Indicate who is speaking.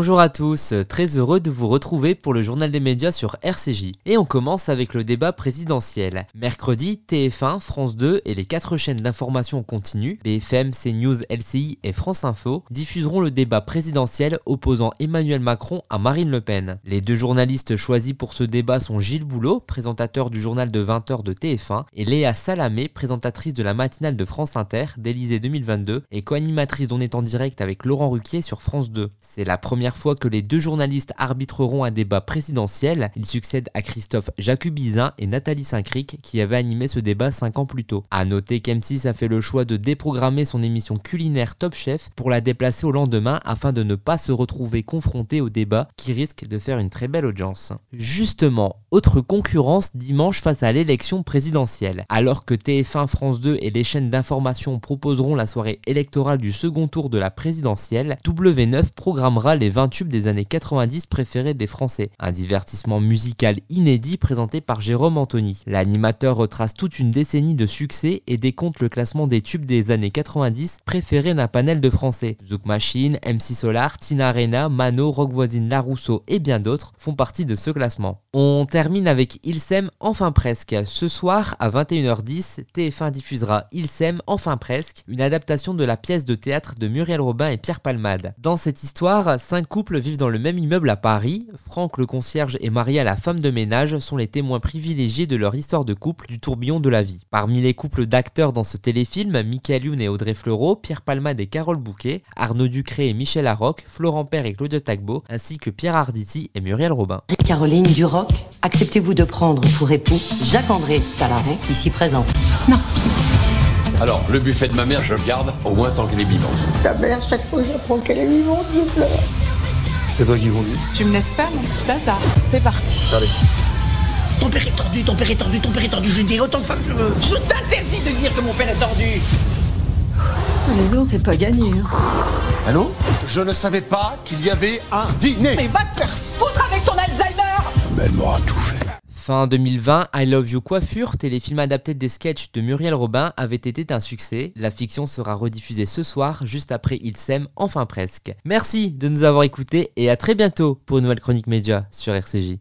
Speaker 1: Bonjour à tous, très heureux de vous retrouver pour le journal des médias sur RCJ. Et on commence avec le débat présidentiel. Mercredi, TF1, France 2 et les quatre chaînes d'information continue, BFM, CNews, LCI et France Info, diffuseront le débat présidentiel opposant Emmanuel Macron à Marine Le Pen. Les deux journalistes choisis pour ce débat sont Gilles Boulot, présentateur du journal de 20h de TF1, et Léa Salamé, présentatrice de la matinale de France Inter d'Elysée 2022 et co-animatrice d'On est en direct avec Laurent Ruquier sur France 2. C'est la première fois que les deux journalistes arbitreront un débat présidentiel. Ils succèdent à Christophe Jacubizin et Nathalie Saint-Cric qui avaient animé ce débat 5 ans plus tôt. A noter qu'M6 a fait le choix de déprogrammer son émission culinaire Top Chef pour la déplacer au lendemain afin de ne pas se retrouver confronté au débat qui risque de faire une très belle audience. Justement, autre concurrence dimanche face à l'élection présidentielle. Alors que TF1, France 2 et les chaînes d'information proposeront la soirée électorale du second tour de la présidentielle, W9 programmera les 20 tubes des années 90 préférés des Français. Un divertissement musical inédit présenté par Jérôme Anthony. L'animateur retrace toute une décennie de succès et décompte le classement des tubes des années 90 préférés d'un panel de Français. Zouk Machine, MC Solar, Tina Arena, Mano, Rock Voisine, La Rousseau et bien d'autres font partie de ce classement. On termine avec Il s'aime enfin presque. Ce soir à 21h10, TF1 diffusera Il s'aime enfin presque, une adaptation de la pièce de théâtre de Muriel Robin et Pierre Palmade. Dans cette histoire, cinq couples vivent dans le même immeuble à Paris. Franck le concierge et Maria la femme de ménage sont les témoins privilégiés de leur histoire de couple du tourbillon de la vie. Parmi les couples d'acteurs dans ce téléfilm, Michael Youn et Audrey Fleurot, Pierre Palmade et Carole Bouquet, Arnaud Ducré et Michel Larocque, Florent Père et Claudia Tagbo, ainsi que Pierre Arditi et Muriel Robin.
Speaker 2: Caroline Duroc, acceptez-vous de prendre pour époux Jacques-André Talaret, ici présent Non.
Speaker 3: Alors, le buffet de ma mère, je le garde, au moins tant qu'elle est vivante.
Speaker 4: Ta mère, chaque fois que j'apprends qu'elle est vivante, je pleure.
Speaker 3: C'est toi qui conduis
Speaker 5: Tu me laisses faire mon petit bazar. C'est parti.
Speaker 3: Allez.
Speaker 4: Ton père est tordu, ton père est tordu, ton père est tordu, je dis autant de fois que je veux. Je t'interdis de dire que mon père est tordu.
Speaker 5: Les on c'est pas gagné. Hein.
Speaker 3: Allô? Je ne savais pas qu'il y avait un dîner.
Speaker 5: Mais va te faire foutre avec ton Alzheimer
Speaker 3: Mais elle m'aura tout fait.
Speaker 1: Fin 2020, I Love You Coiffure, téléfilm adapté des sketchs de Muriel Robin, avait été un succès. La fiction sera rediffusée ce soir, juste après Il s'aime, enfin presque. Merci de nous avoir écoutés et à très bientôt pour une nouvelle chronique média sur RCJ.